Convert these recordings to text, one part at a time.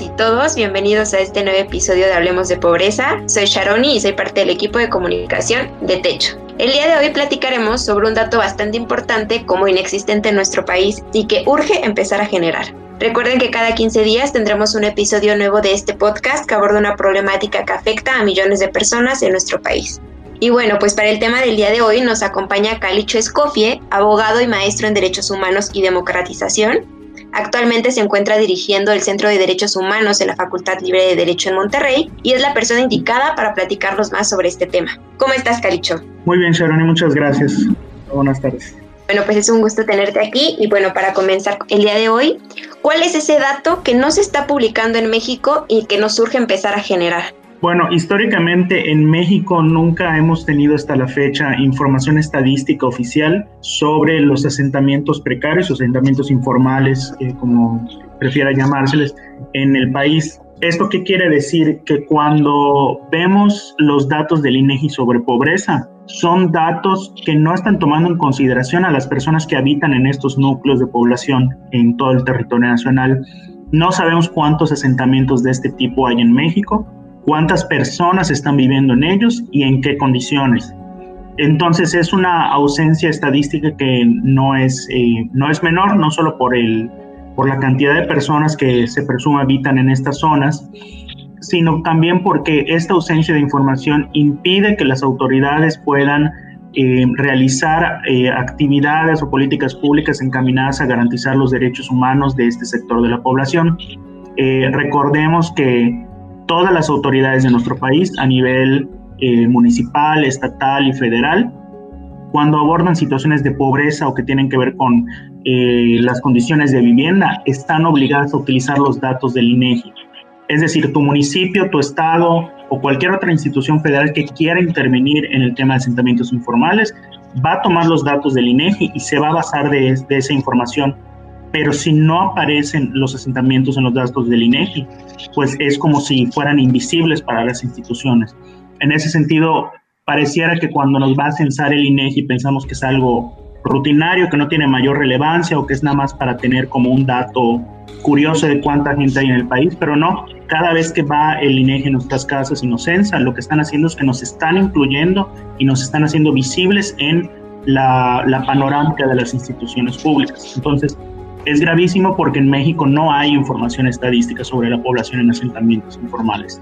Y todos, bienvenidos a este nuevo episodio de Hablemos de Pobreza. Soy Sharoni y soy parte del equipo de comunicación de Techo. El día de hoy platicaremos sobre un dato bastante importante como inexistente en nuestro país y que urge empezar a generar. Recuerden que cada 15 días tendremos un episodio nuevo de este podcast que aborda una problemática que afecta a millones de personas en nuestro país. Y bueno, pues para el tema del día de hoy nos acompaña Calicho Escofie, abogado y maestro en Derechos Humanos y Democratización, Actualmente se encuentra dirigiendo el Centro de Derechos Humanos en la Facultad Libre de Derecho en Monterrey y es la persona indicada para platicarnos más sobre este tema. ¿Cómo estás, Calicho? Muy bien, Sharon, y muchas gracias. Buenas tardes. Bueno, pues es un gusto tenerte aquí y bueno, para comenzar el día de hoy, ¿cuál es ese dato que no se está publicando en México y que nos surge empezar a generar? Bueno, históricamente en México nunca hemos tenido hasta la fecha información estadística oficial sobre los asentamientos precarios asentamientos informales, eh, como prefiera llamárseles, en el país. ¿Esto qué quiere decir? Que cuando vemos los datos del INEGI sobre pobreza, son datos que no están tomando en consideración a las personas que habitan en estos núcleos de población en todo el territorio nacional. No sabemos cuántos asentamientos de este tipo hay en México, cuántas personas están viviendo en ellos y en qué condiciones. Entonces es una ausencia estadística que no es, eh, no es menor, no solo por, el, por la cantidad de personas que se presume habitan en estas zonas, sino también porque esta ausencia de información impide que las autoridades puedan eh, realizar eh, actividades o políticas públicas encaminadas a garantizar los derechos humanos de este sector de la población. recordemos que todas las autoridades de nuestro país a nivel eh, municipal, estatal y federal, cuando abordan situaciones de pobreza o que tienen que ver con eh, las condiciones de vivienda, están obligadas a utilizar los datos del INEGI. Es decir, tu municipio, tu estado o cualquier otra institución federal que quiera intervenir en el tema de asentamientos informales va a tomar los datos del INEGI y se va a basar de, de esa información pero si no aparecen los asentamientos en los datos del INEGI, pues es como si fueran invisibles para las instituciones. En ese sentido, pareciera que cuando nos va a censar el INEGI pensamos que es algo rutinario, que no tiene mayor relevancia o que es nada más para tener como un dato curioso de cuánta gente hay en el país, pero no, cada vez que va el INEGI en nuestras casas y nos censa, lo que están haciendo es que nos están incluyendo y nos están haciendo visibles en la, la panorámica de las instituciones públicas. Entonces, es gravísimo porque en México no hay información estadística sobre la población en asentamientos informales.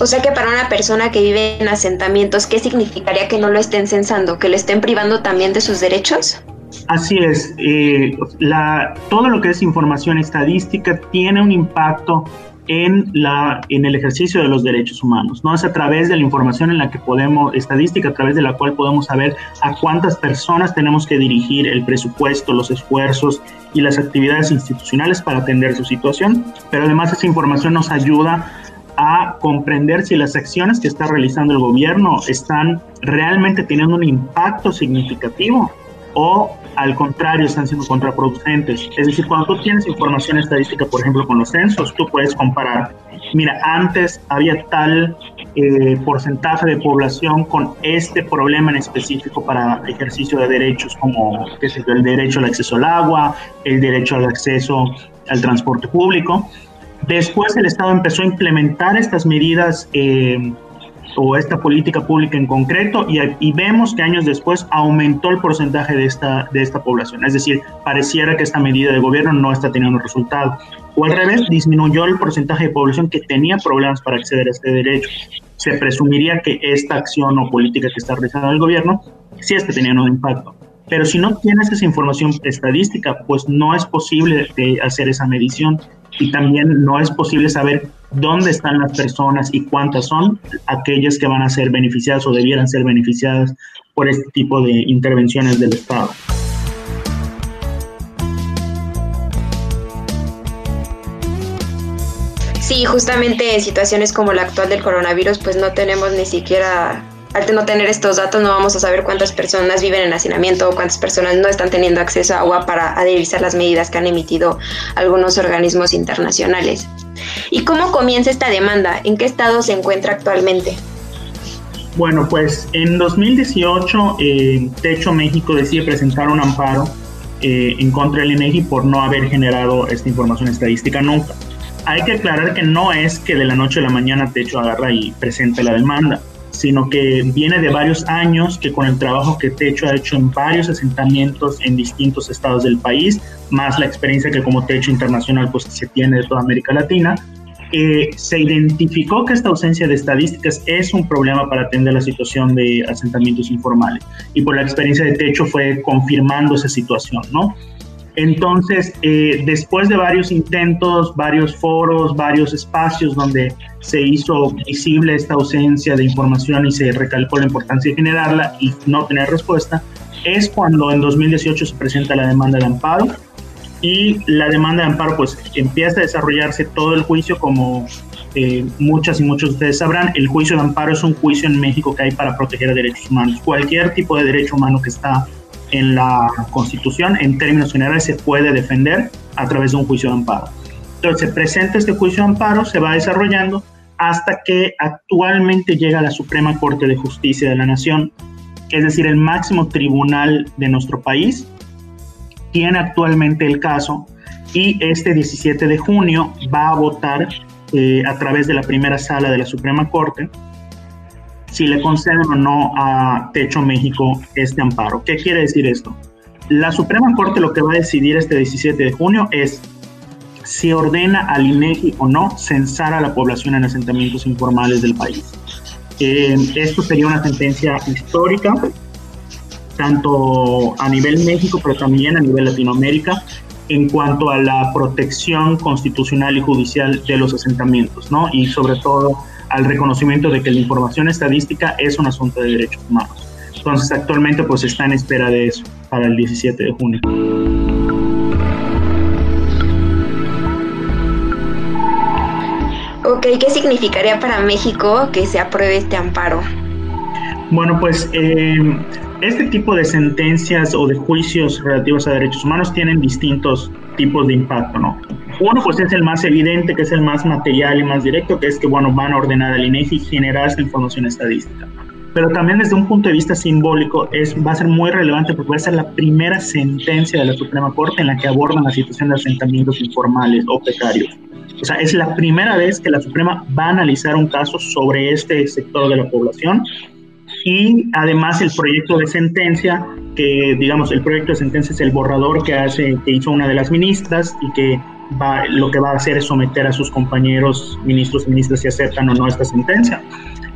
O sea que para una persona que vive en asentamientos, ¿qué significaría que no lo estén censando? ¿Que lo estén privando también de sus derechos? Así es. Eh, todo lo que es información estadística tiene un impacto en, la, en el ejercicio de los derechos humanos. ¿no? Es a través de la información en la que podemos, estadística, a través de la cual podemos saber a cuántas personas tenemos que dirigir el presupuesto, los esfuerzos y las actividades institucionales para atender su situación. Pero además esa información nos ayuda a comprender si las acciones que está realizando el gobierno están realmente teniendo un impacto significativo o al contrario están siendo contraproducentes. Es decir, cuando tú tienes información estadística, por ejemplo, con los censos, tú puedes comparar, mira, antes había tal eh, porcentaje de población con este problema en específico para ejercicio de derechos como qué sé el derecho al acceso al agua, el derecho al acceso al transporte público. Después el Estado empezó a implementar estas medidas eh, o esta política pública en concreto y, vemos que años después aumentó el porcentaje de esta, de esta población. Es decir, pareciera que esta medida de gobierno no está teniendo resultado. O al revés, disminuyó el porcentaje de población que tenía problemas para acceder a este derecho. Se presumiría que esta acción o política que está realizando el gobierno sí está teniendo un impacto. Pero si no tienes esa información estadística, pues no es posible hacer esa medición y también no es posible saber dónde están las personas y cuántas son aquellas que van a ser beneficiadas o debieran ser beneficiadas por este tipo de intervenciones del Estado. Sí, justamente en situaciones como la actual del coronavirus, pues no tenemos ni siquiera al no tener estos datos no vamos a saber cuántas personas viven en hacinamiento o cuántas personas no están teniendo acceso a agua para adherirse las medidas que han emitido algunos organismos internacionales. ¿Y cómo comienza esta demanda? ¿En qué estado se encuentra actualmente? Bueno, pues en 2018 eh, Techo México decide presentar un amparo eh, en contra del INEGI por no haber generado esta información estadística nunca. Hay que aclarar que no es que de la noche a la mañana Techo agarra y presente la demanda sino que viene de varios años que con el trabajo que Techo ha hecho en varios asentamientos en distintos estados del país, más la experiencia que como Techo Internacional pues se tiene de toda América Latina, se identificó que esta ausencia de estadísticas es un problema para atender la situación de asentamientos informales y por la experiencia de Techo fue confirmando esa situación, ¿no? Entonces, eh, después de varios intentos, varios foros, varios espacios donde se hizo visible esta ausencia de información y se recalcó la importancia de generarla y no tener respuesta, es cuando en 2018 se presenta la demanda de amparo y la demanda de amparo pues empieza a desarrollarse todo el juicio como eh, muchas y muchos de ustedes sabrán, el juicio de amparo es un juicio en México que hay para proteger derechos humanos. Cualquier tipo de derecho humano que está en la Constitución, en términos generales, se puede defender a través de un juicio de amparo. Entonces, se presenta este juicio de amparo, se va desarrollando hasta que actualmente llega a la Suprema Corte de Justicia de la Nación, es decir, el máximo tribunal de nuestro país, tiene actualmente el caso y este 17 de junio va a votar eh, a través de la primera sala de la Suprema Corte si le conceden o no a Techo México este amparo. ¿Qué quiere decir esto? La Suprema Corte lo que va a decidir este 17 de junio es si ordena al INEGI o no censar a la población en asentamientos informales del país. Eh, esto sería una sentencia histórica, tanto a nivel México, pero también a nivel Latinoamérica, en cuanto a la protección constitucional y judicial de los asentamientos, ¿no? Y sobre todo al reconocimiento de que la información estadística es un asunto de derechos humanos. Entonces actualmente pues está en espera de eso para el 17 de junio. Ok, ¿qué significaría para México que se apruebe este amparo? Bueno, pues eh, este tipo de sentencias o de juicios relativos a derechos humanos tienen distintos tipos de impacto, ¿no? Uno, pues es el más evidente, que es el más material y más directo, que es que, bueno, van a ordenar al INEGI generar esta información estadística. Pero también desde un punto de vista simbólico es, va a ser muy relevante porque va a ser la primera sentencia de la Suprema Corte en la que abordan la situación de asentamientos informales o precarios. O sea, es la primera vez que la Suprema va a analizar un caso sobre este sector de la población y además el proyecto de sentencia, que digamos, el proyecto de sentencia es el borrador que, hace, que hizo una de las ministras y que lo que va a hacer es someter a sus compañeros ministros y ministras si aceptan o no esta sentencia.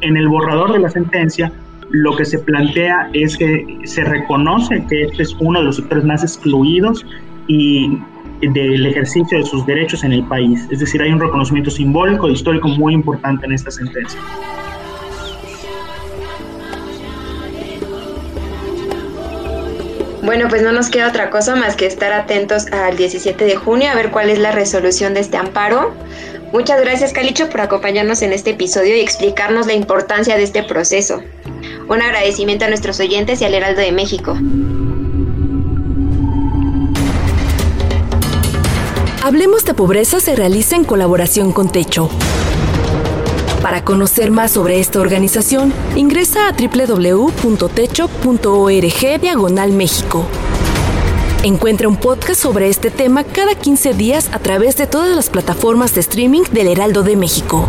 En el borrador de la sentencia, lo que se plantea es que se reconoce que este es uno de los sectores más excluidos y del ejercicio de sus derechos en el país. Es decir, hay un reconocimiento simbólico e histórico muy importante en esta sentencia. Bueno, pues no nos queda otra cosa más que estar atentos al 17 de junio a ver cuál es la resolución de este amparo. Muchas gracias, Calicho, por acompañarnos en este episodio y explicarnos la importancia de este proceso. Un agradecimiento a nuestros oyentes y al Heraldo de México. Hablemos de Pobreza se realiza en colaboración con Techo para conocer más sobre esta organización, ingresa a www.techo.org diagonal México. Encuentra un podcast sobre este tema cada 15 días a través de todas las plataformas de streaming del Heraldo de México.